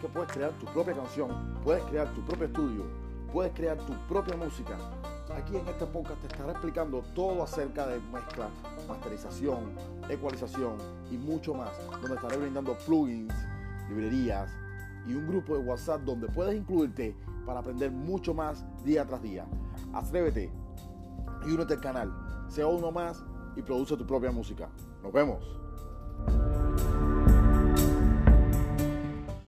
Que puedes crear tu propia canción, puedes crear tu propio estudio, puedes crear tu propia música. Aquí en este podcast te estaré explicando todo acerca de mezcla, masterización, ecualización y mucho más, donde estaré brindando plugins, librerías y un grupo de WhatsApp donde puedes incluirte para aprender mucho más día tras día. Atrévete y únete al canal, sea uno más y produce tu propia música. Nos vemos.